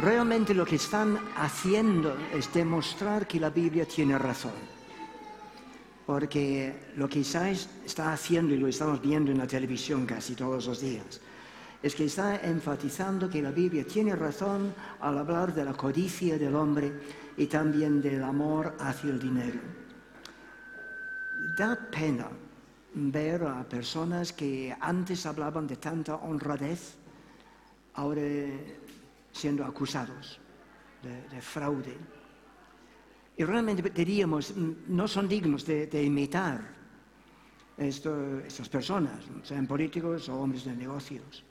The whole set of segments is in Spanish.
realmente lo que están haciendo es demostrar que la Biblia tiene razón. Porque lo que Isaías está haciendo, y lo estamos viendo en la televisión casi todos los días, es que está enfatizando que la Biblia tiene razón al hablar de la codicia del hombre y también del amor hacia el dinero. Da pena ver a personas que antes hablaban de tanta honradez, ahora siendo acusados de, fraude. Y realmente diríamos, no son dignos de, imitar estas personas, sean políticos o hombres de negocios.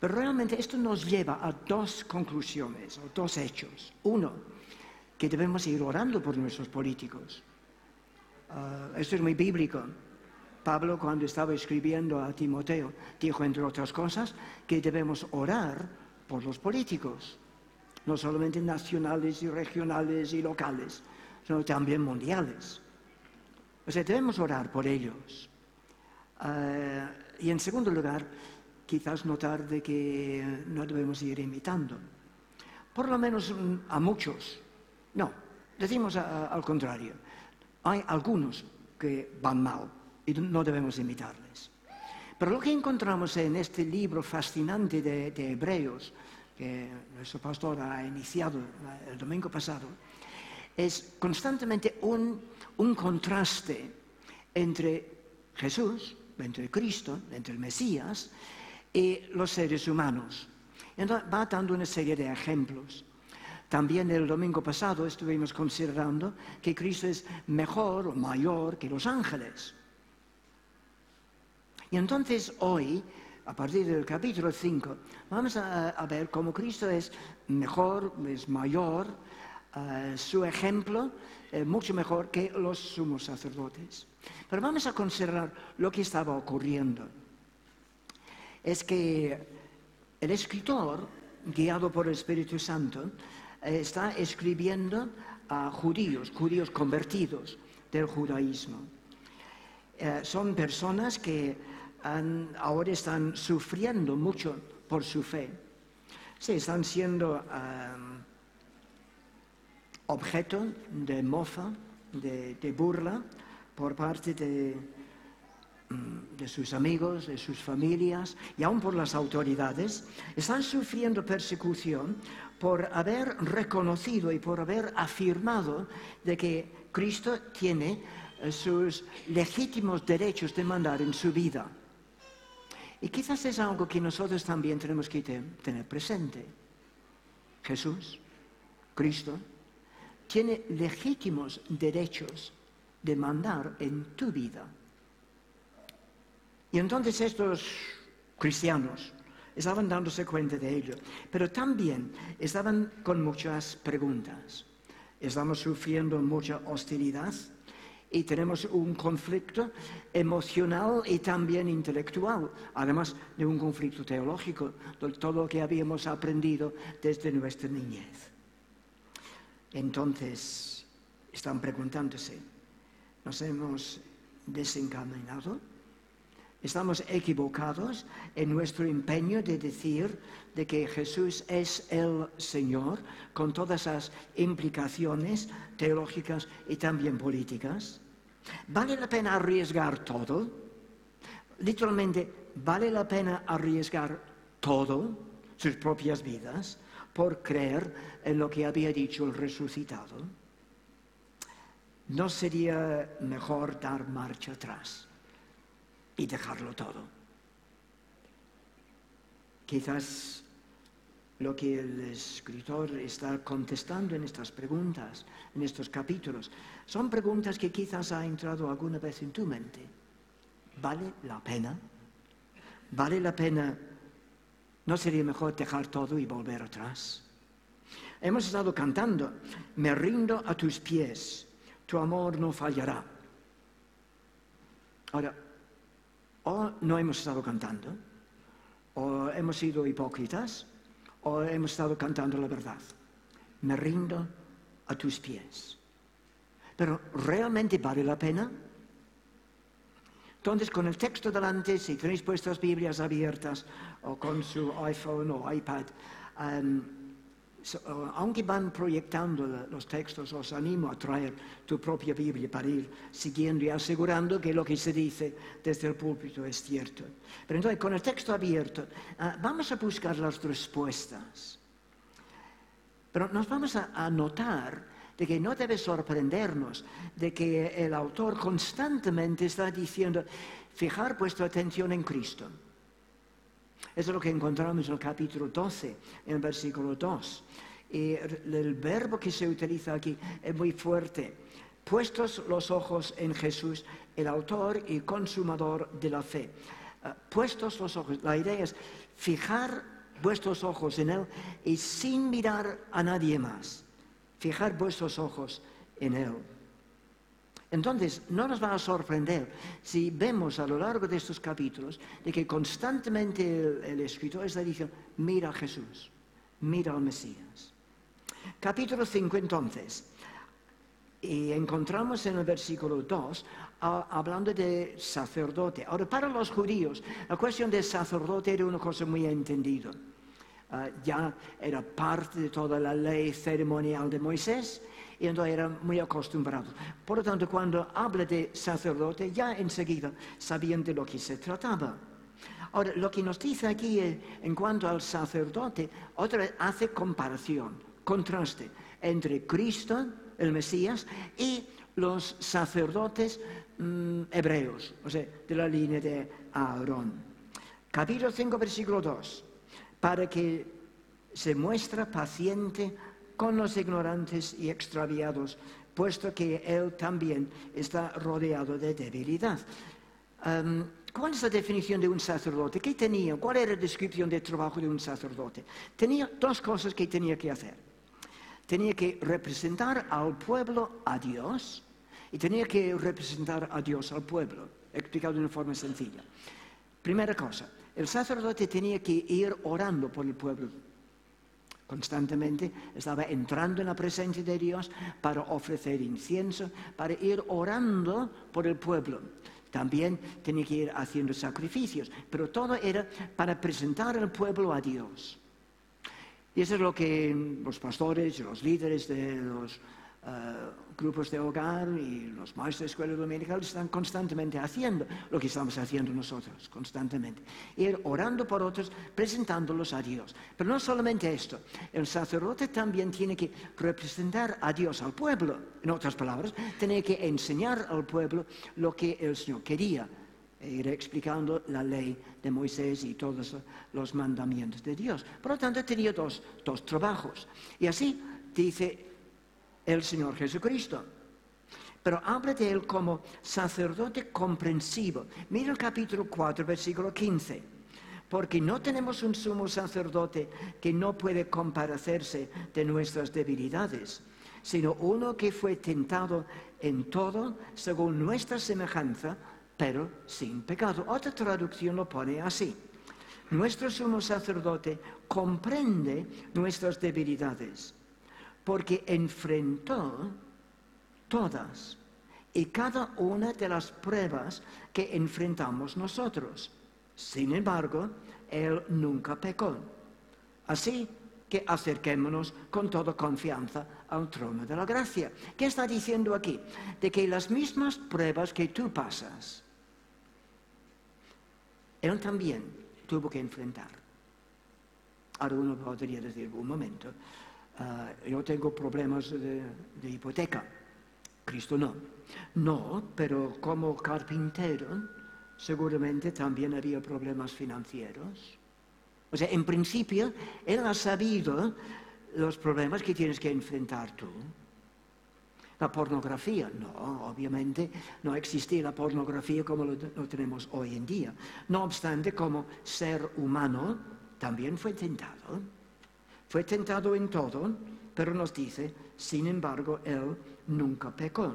Pero realmente esto nos lleva a dos conclusiones o dos hechos. Uno, que debemos ir orando por nuestros políticos. Ah, esto es muy bíblico. Pablo, cuando estaba escribiendo a Timoteo, dijo, entre otras cosas, que debemos orar por los políticos, no solamente nacionales y regionales y locales, sino también mundiales. O sea, debemos orar por ellos. Ah, y en segundo lugar, quizás notar de que no debemos ir imitando. Por lo menos mm, a muchos. No, decimos al contrario. Hay algunos que van mal y no debemos imitarles. Pero lo que encontramos en este libro fascinante de, Hebreos, que nuestro pastor ha iniciado el domingo pasado, es constantemente un, un contraste entre Jesús, entre Cristo, entre el Mesías, y los seres humanos. Entonces, va dando una serie de ejemplos. También el domingo pasado estuvimos considerando que Cristo es mejor o mayor que los ángeles. Y entonces hoy, a partir del capítulo 5, vamos a, ver cómo Cristo es mejor, es mayor, eh, su ejemplo es mucho mejor que los sumos sacerdotes. Pero vamos a considerar lo que estaba ocurriendo es que el escritor, guiado por el Espíritu Santo, eh, está escribiendo a judíos, judíos convertidos del judaísmo. Eh, son personas que ahora están sufriendo mucho por su fe. Sí, están siendo objeto de mofa, de burla por parte de, Mm, de sus amigos, de sus familias y aún por las autoridades, están sufriendo persecución por haber reconocido y por haber afirmado de que Cristo tiene eh, sus legítimos derechos de mandar en su vida. Y quizás es algo que nosotros también tenemos que tener presente. Jesús, Cristo, tiene legítimos derechos de mandar en tu vida. Y entonces estos cristianos estaban dándose cuenta de ello, pero también estaban con muchas preguntas. Estamos sufriendo mucha hostilidad y tenemos un conflicto emocional y también intelectual, además de un conflicto teológico, de todo lo que habíamos aprendido desde nuestra niñez. Entonces, están preguntándose, ¿nos hemos desencaminado? Estamos equivocados en nuestro empeño de decir de que Jesús es el Señor, con todas las implicaciones teológicas y también políticas. ¿Vale la pena arriesgar todo? Literalmente, ¿vale la pena arriesgar todo, sus propias vidas, por creer en lo que había dicho el resucitado? ¿No sería mejor dar marcha atrás? Y dejarlo todo. Quizás lo que el escritor está contestando en estas preguntas, en estos capítulos, son preguntas que quizás ha entrado alguna vez en tu mente. ¿Vale la pena? ¿Vale la pena? ¿No sería mejor dejar todo y volver atrás? Hemos estado cantando, me rindo a tus pies, tu amor no fallará. Ahora, o no hemos estado cantando, o hemos sido hipócritas, o hemos estado cantando la verdad. Me rindo a tus pies. Pero ¿realmente vale la pena? Entonces, con el texto delante, si tenéis vuestras Biblias abiertas, o con su iPhone o iPad, em, aunque van proyectando los textos, os animo a traer tu propia Biblia para ir siguiendo y asegurando que lo que se dice desde el púlpito es cierto. Pero entonces, con el texto abierto, ah, vamos a buscar las respuestas. Pero nos vamos a, notar de que no debe sorprendernos de que el autor constantemente está diciendo, fijar vuestra atención en Cristo. Eso es lo que encontramos en el capítulo 12, en el versículo 2. Y el verbo que se utiliza aquí es muy fuerte. Puestos los ojos en Jesús, el autor y consumador de la fe. Ah, puestos los ojos, la idea es fijar vuestros ojos en Él y sin mirar a nadie más. Fijar vuestros ojos en Él. Entonces, no nos va a sorprender si vemos a lo largo de estos capítulos de que constantemente el, escritor está diciendo, mira a Jesús, mira al Mesías. Capítulo 5 entonces, y encontramos en el versículo 2 hablando de sacerdote. Ahora, para los judíos, la cuestión del sacerdote era una cosa muy entendida. Ah, ya era parte de toda la ley ceremonial de Moisés y entonces eran muy acostumbrados. Por lo tanto, cuando habla de sacerdote, ya enseguida sabían de lo que se trataba. Ahora, lo que nos dice aquí en cuanto al sacerdote, otra hace comparación, contraste entre Cristo, el Mesías, y los sacerdotes mm, hebreos, o sea, de la línea de Aarón. Capítulo 5, versículo 2, para que se muestra paciente con los ignorantes y extraviados, puesto que él también está rodeado de debilidad. ¿Cuál es la definición de un sacerdote? ¿Qué tenía? ¿Cuál era la descripción del trabajo de un sacerdote? Tenía dos cosas que tenía que hacer. Tenía que representar al pueblo a Dios y tenía que representar a Dios al pueblo, explicado de una forma sencilla. Primera cosa, el sacerdote tenía que ir orando por el pueblo Constantemente estaba entrando en la presencia de Dios para ofrecer incienso, para ir orando por el pueblo. También tenía que ir haciendo sacrificios, pero todo era para presentar al pueblo a Dios. Y eso es lo que los pastores los líderes de los eh, grupos de hogar y los maestros de escuela dominical están constantemente haciendo lo que estamos haciendo nosotros, constantemente. Ir orando por otros, presentándolos a Dios. Pero no solamente esto, el sacerdote también tiene que representar a Dios al pueblo. En otras palabras, tiene que enseñar al pueblo lo que el Señor quería. E ir explicando la ley de Moisés y todos los mandamientos de Dios. Por lo tanto, tenía dos, dos trabajos. Y así dice el Señor Jesucristo. Pero habla de él como sacerdote comprensivo. Mira el capítulo 4, versículo 15. Porque no tenemos un sumo sacerdote que no puede comparecerse de nuestras debilidades, sino uno que fue tentado en todo según nuestra semejanza, pero sin pecado. Otra traducción lo pone así. Nuestro sumo sacerdote comprende nuestras debilidades porque enfrentó todas y cada una de las pruebas que enfrentamos nosotros. Sin embargo, Él nunca pecó. Así que acerquémonos con toda confianza al trono de la gracia. ¿Qué está diciendo aquí? De que las mismas pruebas que tú pasas, Él también tuvo que enfrentar. Ahora uno podría decir, un momento, Ah, yo tengo problemas de, hipoteca, Cristo no. No, pero como carpintero seguramente también había problemas financieros. O sea, en principio, él ha sabido los problemas que tienes que enfrentar tú. La pornografía, no, obviamente no existía la pornografía como lo, tenemos hoy en día. No obstante, como ser humano, también fue tentado. Fue tentado en todo, pero nos dice, sin embargo, él nunca pecó.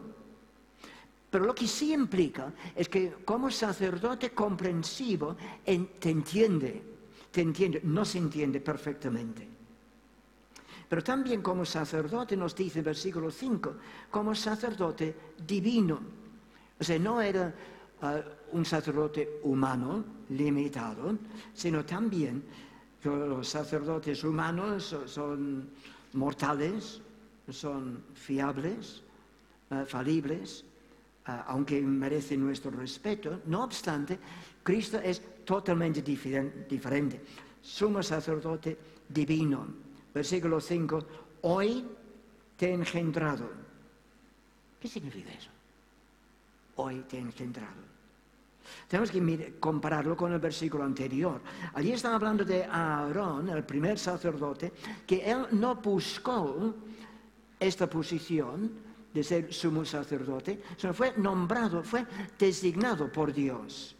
Pero lo que sí implica es que como sacerdote comprensivo te entiende, te entiende, no se entiende perfectamente. Pero también como sacerdote nos dice en versículo 5, como sacerdote divino. O sea, no era ah, un sacerdote humano, limitado, sino también los sacerdotes humanos son mortales, son fiables, eh, falibles, eh, aunque merecen nuestro respeto. No obstante, Cristo es totalmente diferente. Sumo sacerdote divino. Versículo 5. Hoy te he engendrado. ¿Qué significa eso? Hoy te he engendrado. Tenemos que compararlo con el versículo anterior. Allí está hablando de Aarón, el primer sacerdote, que él no buscó esta posición de ser sumo sacerdote, sino fue nombrado, fue designado por Dios.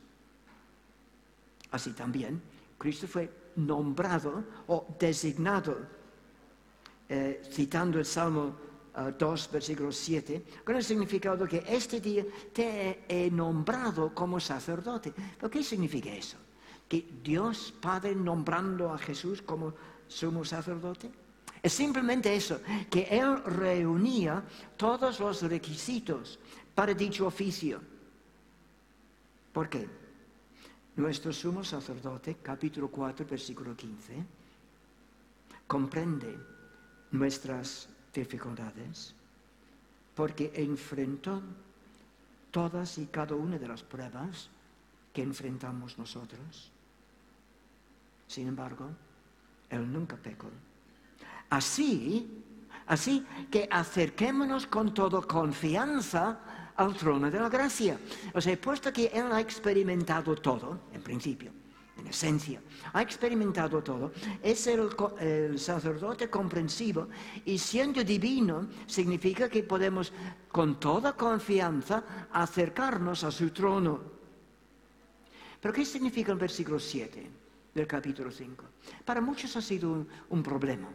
Así también, Cristo fue nombrado o designado, eh, citando el Salmo 2, versículo 7, con el significado que este día te he nombrado como sacerdote. ¿Pero qué significa eso? ¿Que Dios Padre nombrando a Jesús como sumo sacerdote? Es simplemente eso, que Él reunía todos los requisitos para dicho oficio. ¿Por qué? Nuestro sumo sacerdote, capítulo 4, versículo 15, comprende nuestras dificultades, porque enfrentó todas y cada una de las pruebas que enfrentamos nosotros. Sin embargo, Él nunca pecó. Así, así que acerquémonos con toda confianza al trono de la gracia. O sea, puesto que Él ha experimentado todo, en principio, en esencia, ha experimentado todo, es el, sacerdote comprensivo y siendo divino significa que podemos con toda confianza acercarnos a su trono. Pero ¿qué significa el versículo 7 del capítulo 5? Para muchos ha sido un, problema,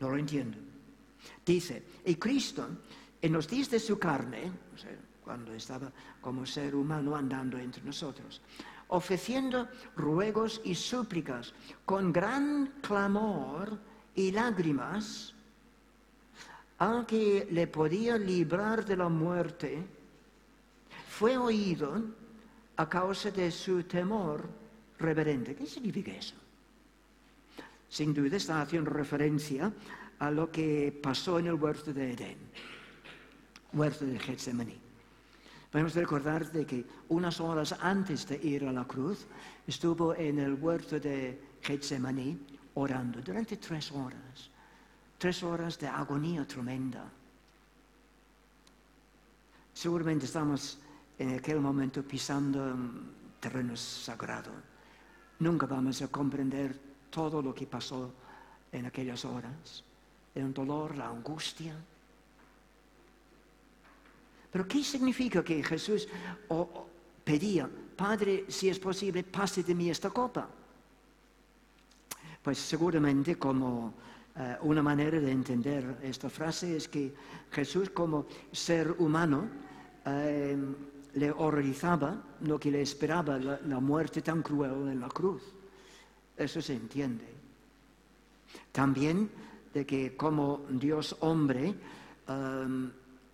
no lo entiendo. Dice, y Cristo, en los días de su carne, cuando estaba como ser humano andando entre nosotros, ofreciendo ruegos y súplicas con gran clamor y lágrimas al que le podía librar de la muerte, fue oído a causa de su temor reverente. ¿Qué significa eso? Sin duda está haciendo referencia a lo que pasó en el huerto de Edén, huerto de Getsemaní. Podemos recordar de que unas horas antes de ir a la cruz estuvo en el huerto de Getsemaní orando durante tres horas, tres horas de agonía tremenda. Seguramente estamos en aquel momento pisando terreno sagrado. Nunca vamos a comprender todo lo que pasó en aquellas horas. El dolor, la angustia, pero ¿qué significa que Jesús pedía, Padre, si es posible, pase de mí esta copa? Pues seguramente como eh, una manera de entender esta frase es que Jesús como ser humano eh, le horrorizaba lo que le esperaba, la, muerte tan cruel en la cruz. Eso se entiende. También de que como Dios hombre, eh,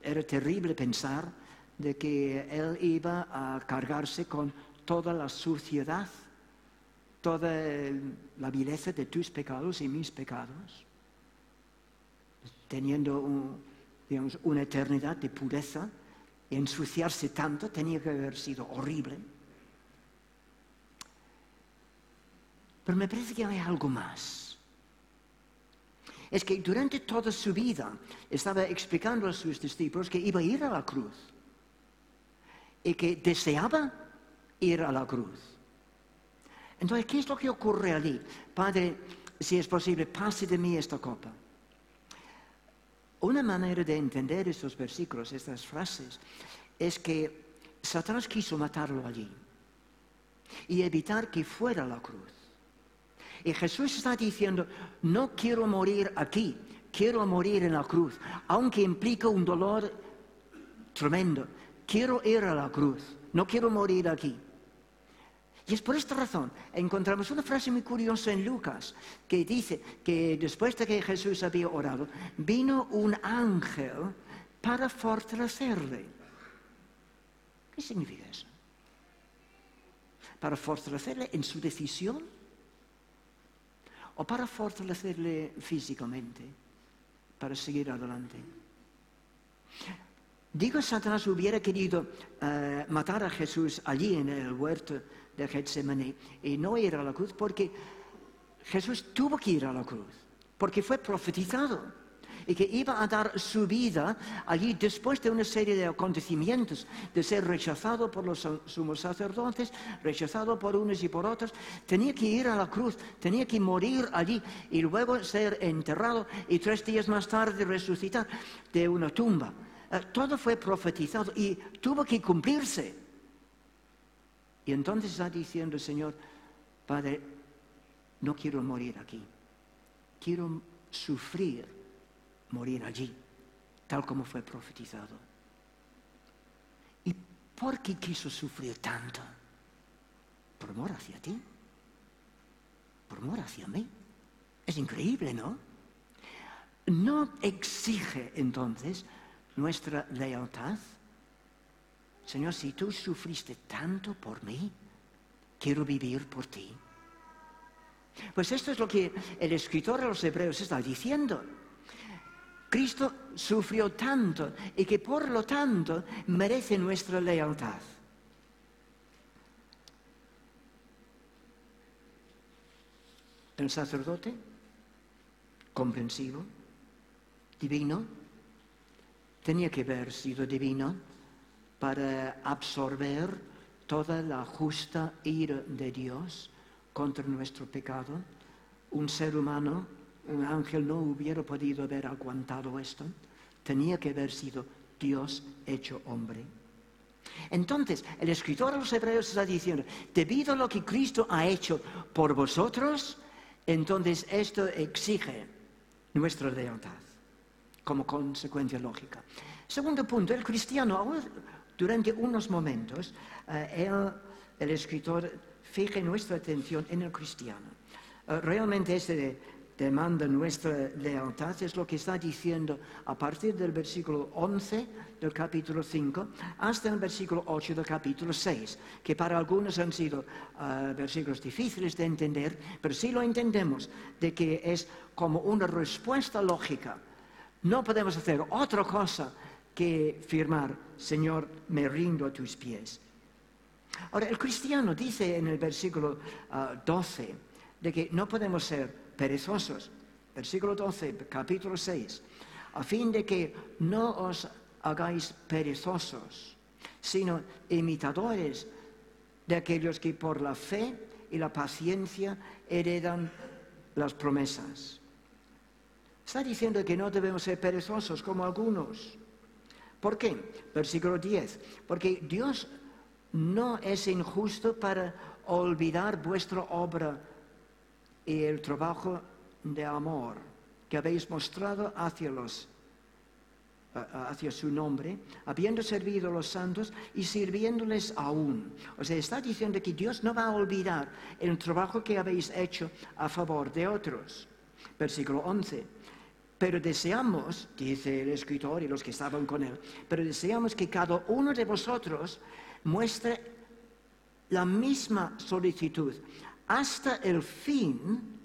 era terrible pensar de que Él iba a cargarse con toda la suciedad, toda la vileza de tus pecados y mis pecados, teniendo una eternidad de pureza y ensuciarse tanto tenía que haber sido horrible. Pero me parece que hay algo más es que durante toda su vida estaba explicando a sus discípulos que iba a ir a la cruz y que deseaba ir a la cruz. Entonces, ¿qué es lo que ocurre allí? Padre, si es posible, pase de mí esta copa. Una manera de entender estos versículos, estas frases, es que Satanás quiso matarlo allí y evitar que fuera a la cruz. Y Jesús está diciendo, no quiero morir aquí, quiero morir en la cruz, aunque implica un dolor tremendo. Quiero ir a la cruz, no quiero morir aquí. Y es por esta razón, encontramos una frase muy curiosa en Lucas, que dice que después de que Jesús había orado, vino un ángel para fortalecerle. ¿Qué significa eso? Para fortalecerle en su decisión o para fortalecerle físicamente. para seguir adelante. Digo, Satanás hubiera querido eh, matar a Jesús allí en el huerto de Getsemaní y no ir a la cruz porque Jesús tuvo que ir a la cruz, porque fue profetizado y que iba a dar su vida allí después de una serie de acontecimientos, de ser rechazado por los sumos sacerdotes, rechazado por unos y por otros, tenía que ir a la cruz, tenía que morir allí y luego ser enterrado y tres días más tarde resucitar de una tumba. Eh, todo fue profetizado y tuvo que cumplirse. Y entonces está diciendo el Señor, Padre, no quiero morir aquí, quiero sufrir morir allí, tal como fue profetizado. ¿Y por qué quiso sufrir tanto? Por amor hacia ti, por amor hacia mí. Es increíble, ¿no? No exige entonces nuestra lealtad. Señor, si tú sufriste tanto por mí, quiero vivir por ti. Pues esto es lo que el escritor de los Hebreos está diciendo. Cristo sufrió tanto y que por lo tanto merece nuestra lealtad. El sacerdote, comprensivo, divino, tenía que haber sido divino para absorber toda la justa ira de Dios contra nuestro pecado. Un ser humano ángel no hubiera podido haber aguantado esto. Tenía que haber sido Dios hecho hombre. Entonces, el escritor de los Hebreos está diciendo, debido a lo que Cristo ha hecho por vosotros, entonces esto exige nuestra lealtad como consecuencia lógica. Segundo punto, el cristiano, durante unos momentos, eh, el, escritor fije nuestra atención en el cristiano. Eh, realmente este demanda nuestra lealtad es lo que está diciendo a partir del versículo 11 del capítulo 5 hasta el versículo 8 del capítulo 6, que para algunos han sido ah, versículos difíciles de entender, pero si lo entendemos de que es como una respuesta lógica. No podemos hacer otra cosa que firmar, Señor, me rindo a tus pies. Ahora, el cristiano dice en el versículo 12 ah, de que no podemos ser perezosos. Versículo 12, capítulo 6. A fin de que no os hagáis perezosos, sino imitadores de aquellos que por la fe y la paciencia heredan las promesas. Está diciendo que no debemos ser perezosos como algunos. ¿Por qué? Versículo 10. Porque Dios no es injusto para olvidar vuestra obra y el trabajo de amor que habéis mostrado hacia los hacia su nombre, habiendo servido a los santos y sirviéndoles aún. O sea, está diciendo que Dios no va a olvidar el trabajo que habéis hecho a favor de otros. Versículo 11. Pero deseamos, dice el escritor y los que estaban con él, pero deseamos que cada uno de vosotros muestre la misma solicitud, hasta el fin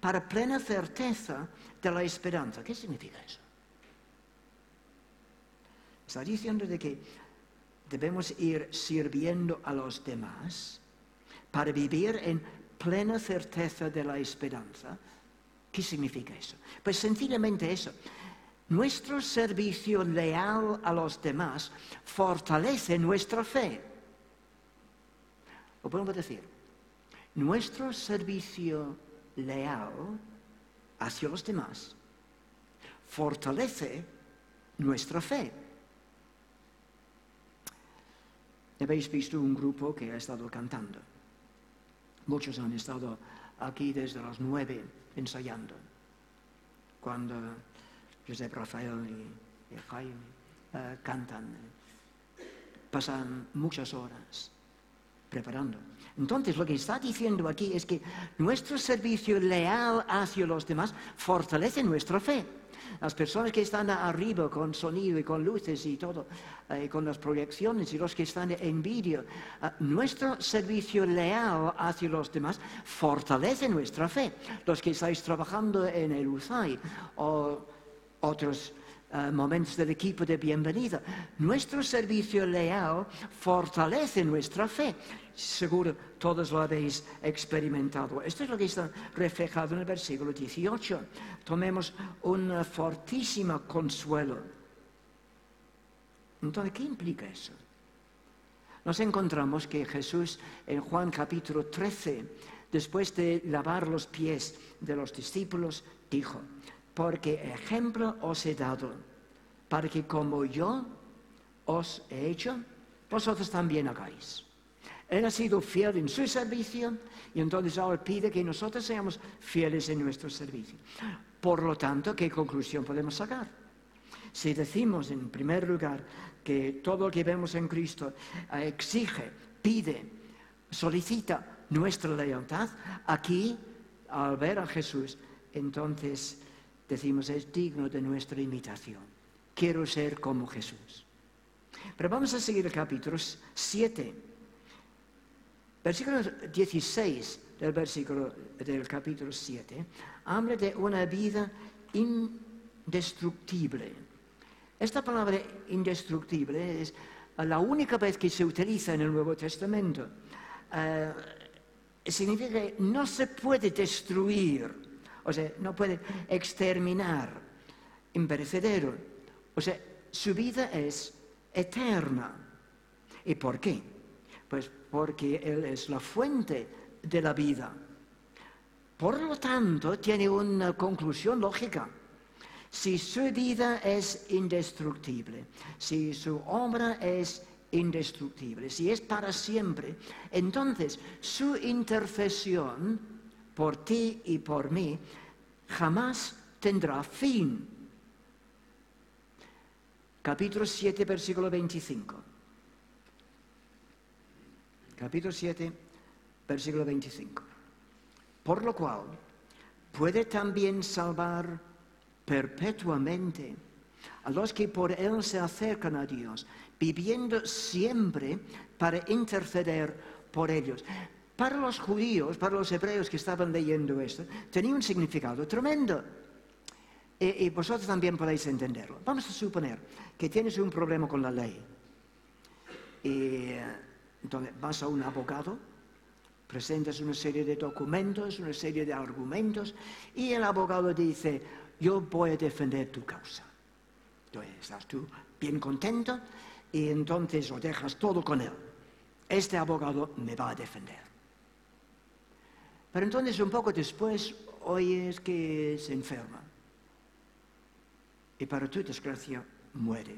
para plena certeza de la esperanza. ¿Qué significa eso? Está diciendo de que debemos ir sirviendo a los demás para vivir en plena certeza de la esperanza. ¿Qué significa eso? Pues sencillamente eso. Nuestro servicio leal a los demás fortalece nuestra fe. Lo podemos decir. Nuestro servicio leal hacia los demás fortalece nuestra fe. Habéis visto un grupo que ha estado cantando. Muchos han estado aquí desde las nueve ensayando. Cuando José Rafael y, Jaime eh, cantan, pasan muchas horas preparando. Entonces, lo que está diciendo aquí es que nuestro servicio leal hacia los demás fortalece nuestra fe. Las personas que están arriba con sonido y con luces y todo, eh, con las proyecciones y los que están en vídeo, eh, nuestro servicio leal hacia los demás fortalece nuestra fe. Los que estáis trabajando en el USAID o otros eh, momentos del equipo de bienvenida. Nuestro servicio leal fortalece nuestra fe. Seguro todos lo habéis experimentado. Esto es lo que está reflejado en el versículo 18. Tomemos un fortísimo consuelo. Entonces, ¿qué implica eso? Nos encontramos que Jesús en Juan capítulo 13, después de lavar los pies de los discípulos, dijo, porque ejemplo os he dado, para que como yo os he hecho, vosotros también hagáis. Él ha sido fiel en su servicio y entonces ahora pide que nosotros seamos fieles en nuestro servicio. Por lo tanto, ¿qué conclusión podemos sacar? Si decimos, en primer lugar, que todo lo que vemos en Cristo eh, exige, pide, solicita nuestra lealtad, aquí, al ver a Jesús, entonces decimos, es digno de nuestra imitación. Quiero ser como Jesús. Pero vamos a seguir el capítulo 7. Versículo 16 del, versículo, del capítulo 7 habla de una vida indestructible. Esta palabra indestructible es la única vez que se utiliza en el Nuevo Testamento. Eh, significa que no se puede destruir o sea, no puede exterminar, imperecedero. O sea, su vida es eterna. ¿Y por qué? Pues porque Él es la fuente de la vida. Por lo tanto, tiene una conclusión lógica. Si su vida es indestructible, si su obra es indestructible, si es para siempre, entonces su intercesión por ti y por mí, jamás tendrá fin. Capítulo 7, versículo 25. Capítulo 7, versículo 25. Por lo cual, puede también salvar perpetuamente a los que por Él se acercan a Dios, viviendo siempre para interceder por ellos. Para los judíos, para los hebreos que estaban leyendo esto, tenía un significado tremendo. Y, vosotros también podéis entenderlo. Vamos a suponer que tienes un problema con la ley. Entonces vas a un abogado, presentas una serie de documentos, una serie de argumentos, y el abogado dice, yo voy a defender tu causa. Entonces estás tú bien contento y entonces lo dejas todo con él. Este abogado me va a defender. Pero entonces un poco después oyes que se enferma. Y para tu desgracia muere.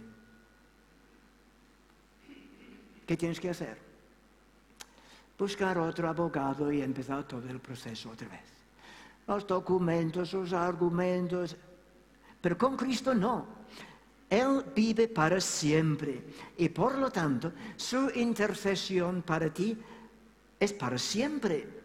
¿Qué tienes que hacer? Buscar otro abogado y empezar todo el proceso otra vez. Los documentos, los argumentos. Pero con Cristo no. Él vive para siempre. Y por lo tanto, su intercesión para ti es para siempre.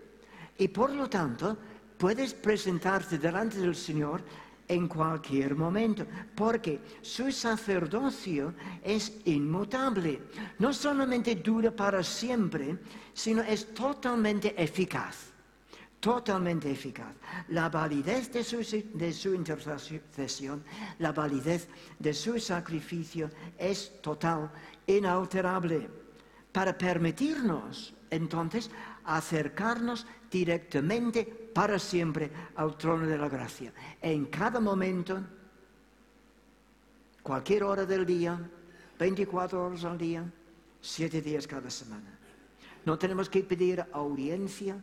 Y por lo tanto, puedes presentarte delante del Señor en cualquier momento, porque su sacerdocio es inmutable. No solamente dura para siempre, sino es totalmente eficaz. Totalmente eficaz. La validez de su, intercesión, la validez de su sacrificio es total, inalterable, para permitirnos entonces acercarnos directamente para siempre al trono de la gracia. En cada momento, cualquier hora del día, 24 horas al día, 7 días cada semana. No tenemos que pedir audiencia,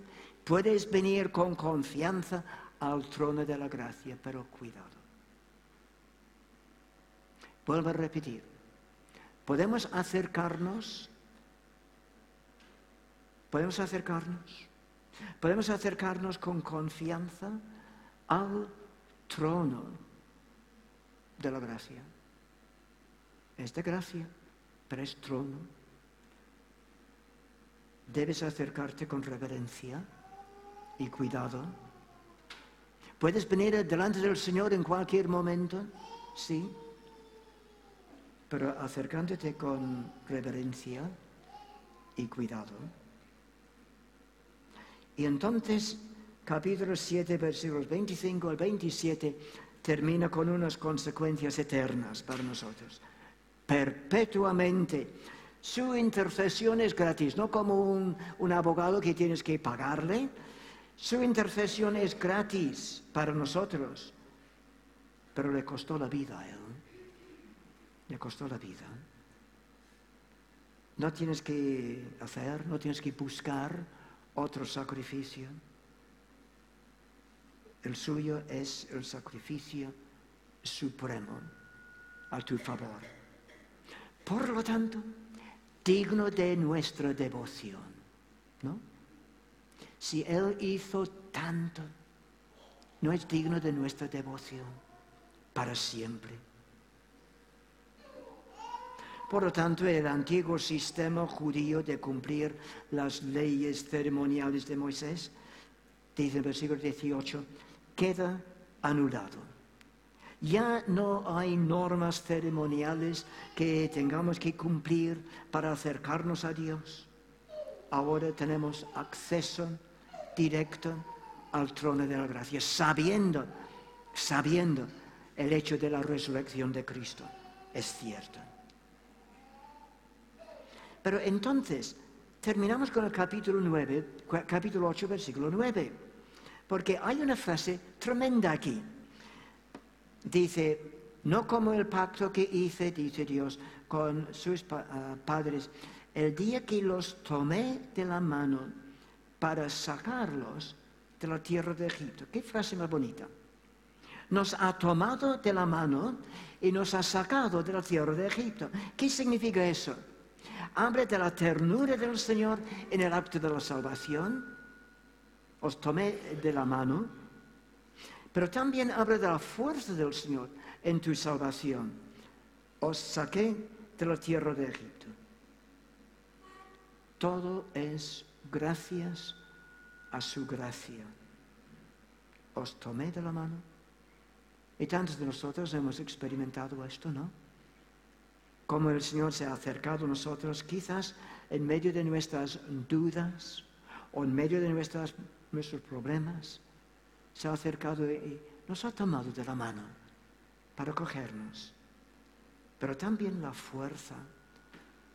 puedes venir con confianza al trono de la gracia, pero cuidado. Vuelvo a repetir, podemos acercarnos, podemos acercarnos Podemos acercarnos con confianza al trono de la gracia. Es de gracia, pero es trono. Debes acercarte con reverencia y cuidado. Puedes venir delante del Señor en cualquier momento, sí, pero acercándote con reverencia y cuidado. Y entonces, capítulo 7, versículos 25 al 27, termina con unas consecuencias eternas para nosotros. Perpetuamente. Su intercesión es gratis, no como un, un abogado que tienes que pagarle. Su intercesión es gratis para nosotros, pero le costó la vida a él. Le costó la vida. No tienes que hacer, no tienes que buscar otro sacrificio. El suyo es el sacrificio supremo a tu favor. Por lo tanto, digno de nuestra devoción. ¿no? Si Él hizo tanto, no es digno de nuestra devoción para siempre. Por lo tanto, el antiguo sistema judío de cumplir las leyes ceremoniales de Moisés, dice el versículo 18, queda anulado. Ya no hay normas ceremoniales que tengamos que cumplir para acercarnos a Dios. Ahora tenemos acceso directo al trono de la gracia, sabiendo, sabiendo el hecho de la resurrección de Cristo. Es cierto. Pero entonces, terminamos con el capítulo 9, capítulo 8, versículo 9, porque hay una frase tremenda aquí. Dice, no como el pacto que hice, dice Dios, con sus ah, padres, el día que los tomé de la mano para sacarlos de la tierra de Egipto. Qué frase más bonita. Nos ha tomado de la mano y nos ha sacado de la tierra de Egipto. ¿Qué significa eso? Habla de la ternura del Señor en el acto de la salvación. Os tomé de la mano. Pero también habla de la fuerza del Señor en tu salvación. Os saqué de la tierra de Egipto. Todo es gracias a su gracia. Os tomé de la mano. Y tantos de nosotros hemos experimentado esto, ¿no? Como el Señor se ha acercado a nosotros, quizás en medio de nuestras dudas o en medio de nuestros problemas, se ha acercado y nos ha tomado de la mano para cogernos. Pero también la fuerza,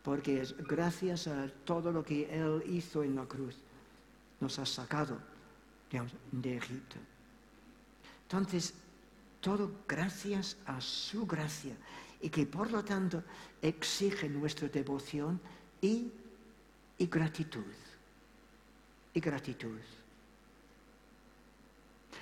porque es gracias a todo lo que Él hizo en la cruz, nos ha sacado de Egipto. Entonces, todo gracias a su gracia y que por lo tanto exige nuestra devoción y, y gratitud. Y gratitud.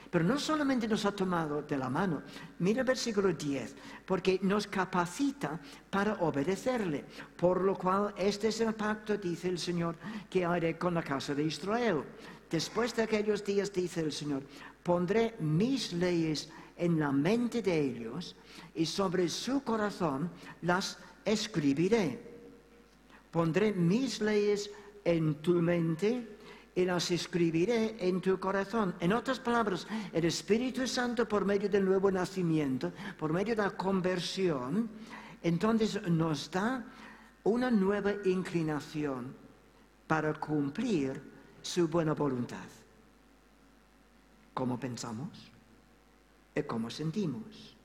Pero no solamente nos ha tomado de la mano, mira el versículo 10, porque nos capacita para obedecerle, por lo cual este es el pacto, dice el Señor, que haré con la casa de Israel. Después de aquellos días, dice el Señor, pondré mis leyes en la mente de ellos y sobre su corazón las escribiré. Pondré mis leyes en tu mente y las escribiré en tu corazón. En otras palabras, el Espíritu Santo por medio del nuevo nacimiento, por medio de la conversión, entonces nos da una nueva inclinación para cumplir su buena voluntad. ¿Cómo pensamos? Y cómo sentimos,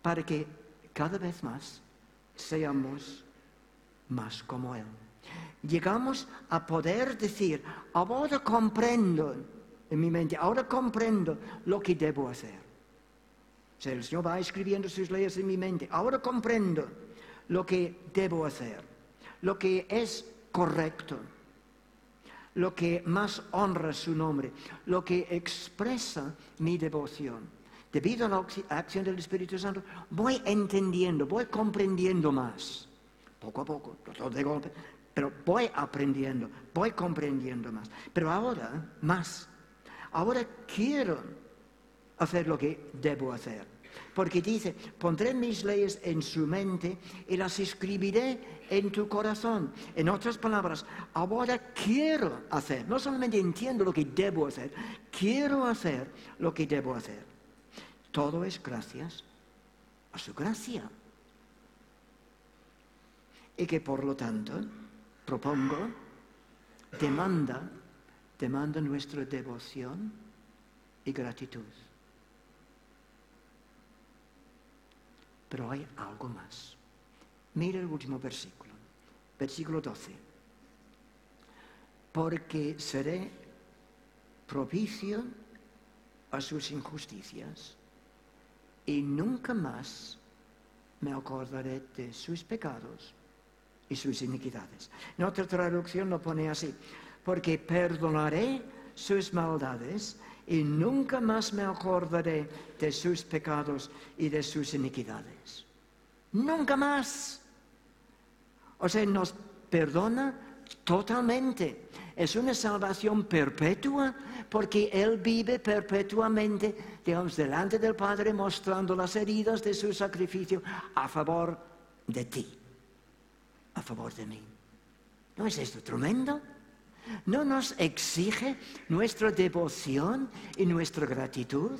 para que cada vez más seamos más como Él. Llegamos a poder decir, ahora comprendo en mi mente, ahora comprendo lo que debo hacer. O sea, el Señor va escribiendo sus leyes en mi mente, ahora comprendo lo que debo hacer, lo que es correcto lo que más honra su nombre, lo que expresa mi devoción. Debido a la acción del Espíritu Santo, voy entendiendo, voy comprendiendo más, poco a poco, no de golpe, pero voy aprendiendo, voy comprendiendo más. Pero ahora, más, ahora quiero hacer lo que debo hacer. Porque dice, pondré mis leyes en su mente y las escribiré en tu corazón. En otras palabras, ahora quiero hacer, no solamente entiendo lo que debo hacer, quiero hacer lo que debo hacer. Todo es gracias a su gracia. Y que por lo tanto, propongo, demanda, demanda nuestra devoción y gratitud. Pero hay algo más. Mira el último versículo, versículo 12. Porque seré propicio a sus injusticias y nunca más me acordaré de sus pecados y sus iniquidades. En otra traducción lo pone así, porque perdonaré sus maldades y nunca más me acordaré de sus pecados y de sus iniquidades. Nunca más. O sea, nos perdona totalmente. Es una salvación perpetua porque Él vive perpetuamente, digamos, delante del Padre mostrando las heridas de su sacrificio a favor de ti, a favor de mí. ¿No es esto tremendo? ¿No nos exige nuestra devoción y nuestra gratitud?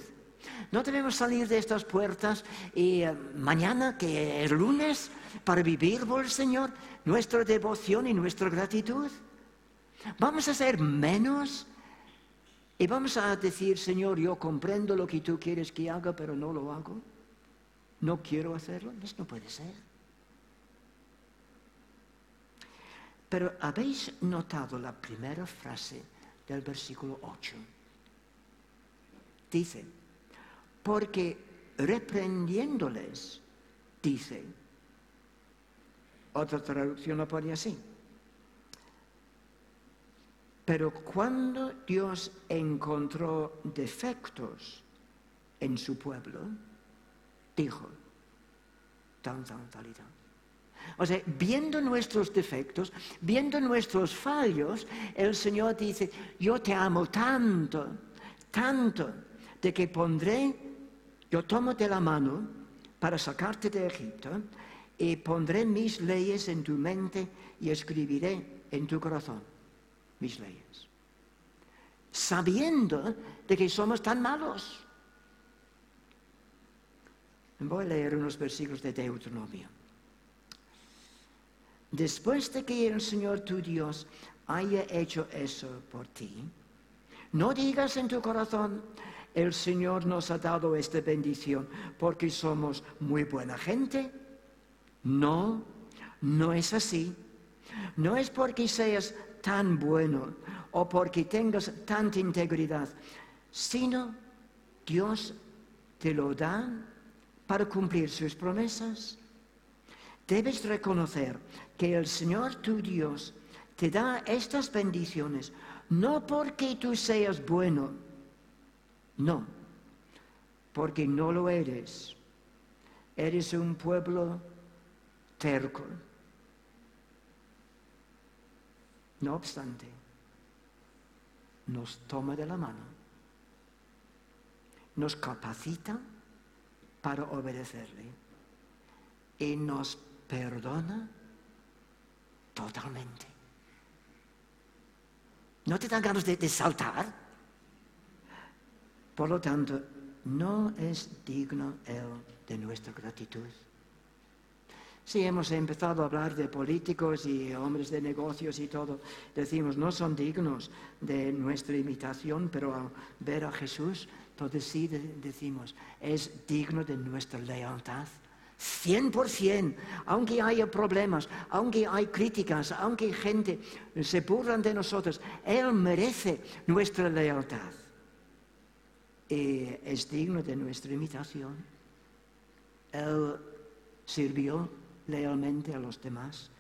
¿No debemos salir de estas puertas y eh, mañana, que es lunes, para vivir por el Señor, nuestra devoción y nuestra gratitud? ¿Vamos a ser menos? Y vamos a decir, Señor, yo comprendo lo que tú quieres que haga, pero no lo hago. No quiero hacerlo. Eso no puede ser. Pero habéis notado la primera frase del versículo 8. Dice, porque reprendiéndoles, dice, otra traducción lo pone así, pero cuando Dios encontró defectos en su pueblo, dijo, tan, tan, tal y. O sea, viendo nuestros defectos, viendo nuestros fallos, el Señor dice, yo te amo tanto, tanto, de que pondré, yo tomo de la mano para sacarte de Egipto y pondré mis leyes en tu mente y escribiré en tu corazón mis leyes. Sabiendo de que somos tan malos. Voy a leer unos versículos de Deuteronomio después de que el Señor tu Dios haya hecho eso por ti, no digas en tu corazón, el Señor nos ha dado esta bendición porque somos muy buena gente. No, no es así. No es porque seas tan bueno o porque tengas tanta integridad, sino Dios te lo da para cumplir sus promesas. Debes reconocer que el Señor tu Dios te da estas bendiciones, no porque tú seas bueno, no, porque no lo eres. Eres un pueblo terco. No obstante, nos toma de la mano, nos capacita para obedecerle y nos perdona totalmente. ¿No te dan ganas de, saltar? Por lo tanto, no es digno Él de nuestra gratitud. Si hemos empezado a hablar de políticos y hombres de negocios y todo, decimos, no son dignos de nuestra imitación, pero al ver a Jesús, entonces sí decimos, es digno de nuestra lealtad. 100%, aunque haya problemas, aunque hay críticas, aunque gente se burlan de nosotros, Él merece nuestra lealtad. Y es digno de nuestra imitación. Él sirvió lealmente a los demás.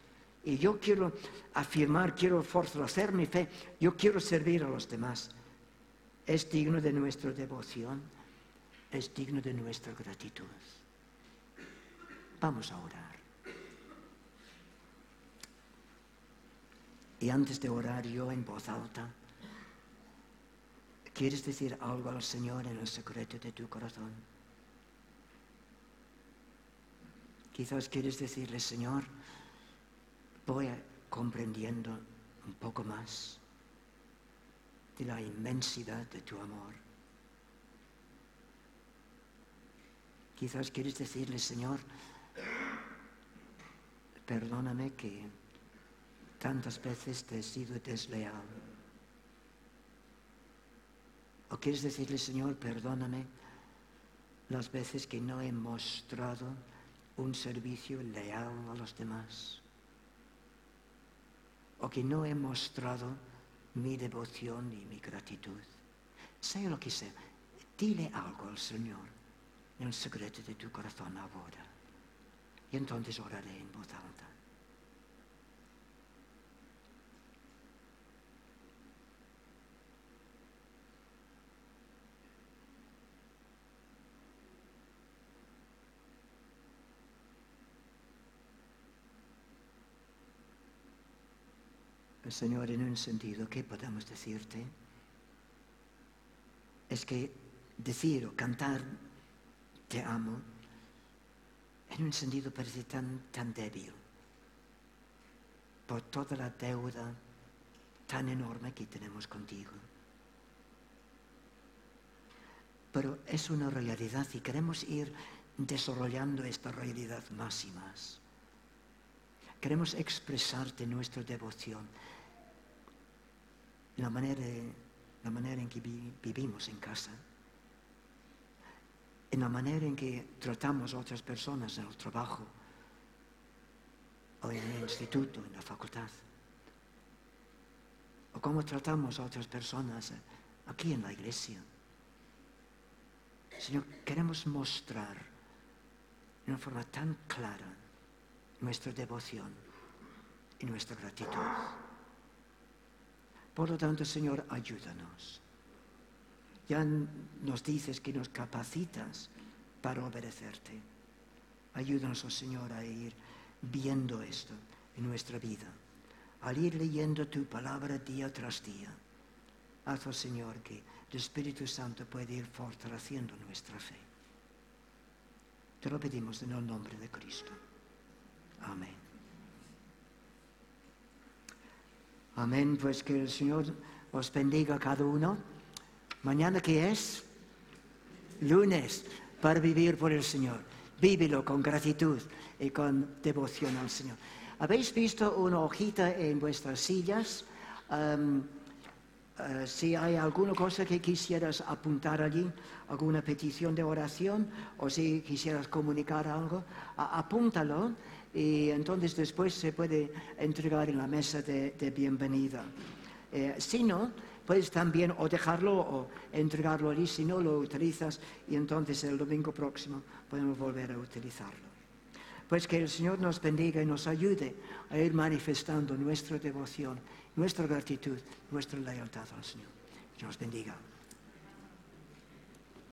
Y yo quiero afirmar, quiero fortalecer mi fe, yo quiero servir a los demás. Es digno de nuestra devoción, es digno de nuestra gratitud. Vamos a orar. Y antes de orar yo en voz alta, ¿quieres decir algo al Señor en el secreto de tu corazón? Quizás quieres decirle, Señor, voy comprendiendo un poco más de la inmensidad de tu amor. Quizás quieres decirle, Señor, Perdóname que tantas veces te he sido desleal. ¿O quieres decirle, Señor, perdóname las veces que no he mostrado un servicio leal a los demás, o que no he mostrado mi devoción y mi gratitud. Sea lo que sea, dile algo al Señor en el secreto de tu corazón ahora. Y entonces oraré en voz alta. Señor, en un sentido, ¿qué podemos decirte? Es que decir o cantar te amo, en un sentido parece tan, tan débil, por toda la deuda tan enorme que tenemos contigo. Pero es una realidad y queremos ir desarrollando esta realidad más y más. Queremos expresarte nuestra devoción la manera, la manera en que vivimos en casa, en la manera en que tratamos a otras personas en el trabajo, o en el instituto, en la facultad, o cómo tratamos a otras personas aquí en la iglesia. Señor, queremos mostrar de una forma tan clara nuestra devoción y nuestra gratitud. Por lo tanto, Señor, ayúdanos. Ya nos dices que nos capacitas para obedecerte. Ayúdanos, oh Señor, a ir viendo esto en nuestra vida, al ir leyendo tu palabra día tras día. Haz, oh Señor, que el Espíritu Santo pueda ir fortaleciendo nuestra fe. Te lo pedimos en el nombre de Cristo. Amén. Amén, pues que el Señor os bendiga cada uno. Mañana que es lunes para vivir por el Señor. Vívelo con gratitud y con devoción al Señor. ¿Habéis visto una hojita en vuestras sillas? Eh, si hay alguna cosa que quisieras apuntar allí, alguna petición de oración o si quisieras comunicar algo, apúntalo y entonces después se puede entregar en la mesa de, bienvenida. Eh, si no, puedes también o dejarlo o entregarlo allí, si no lo utilizas y entonces el domingo próximo podemos volver a utilizarlo. Pues que el Señor nos bendiga y nos ayude a ir manifestando nuestra devoción, nuestra gratitud, nuestra lealtad al Señor. Que nos bendiga.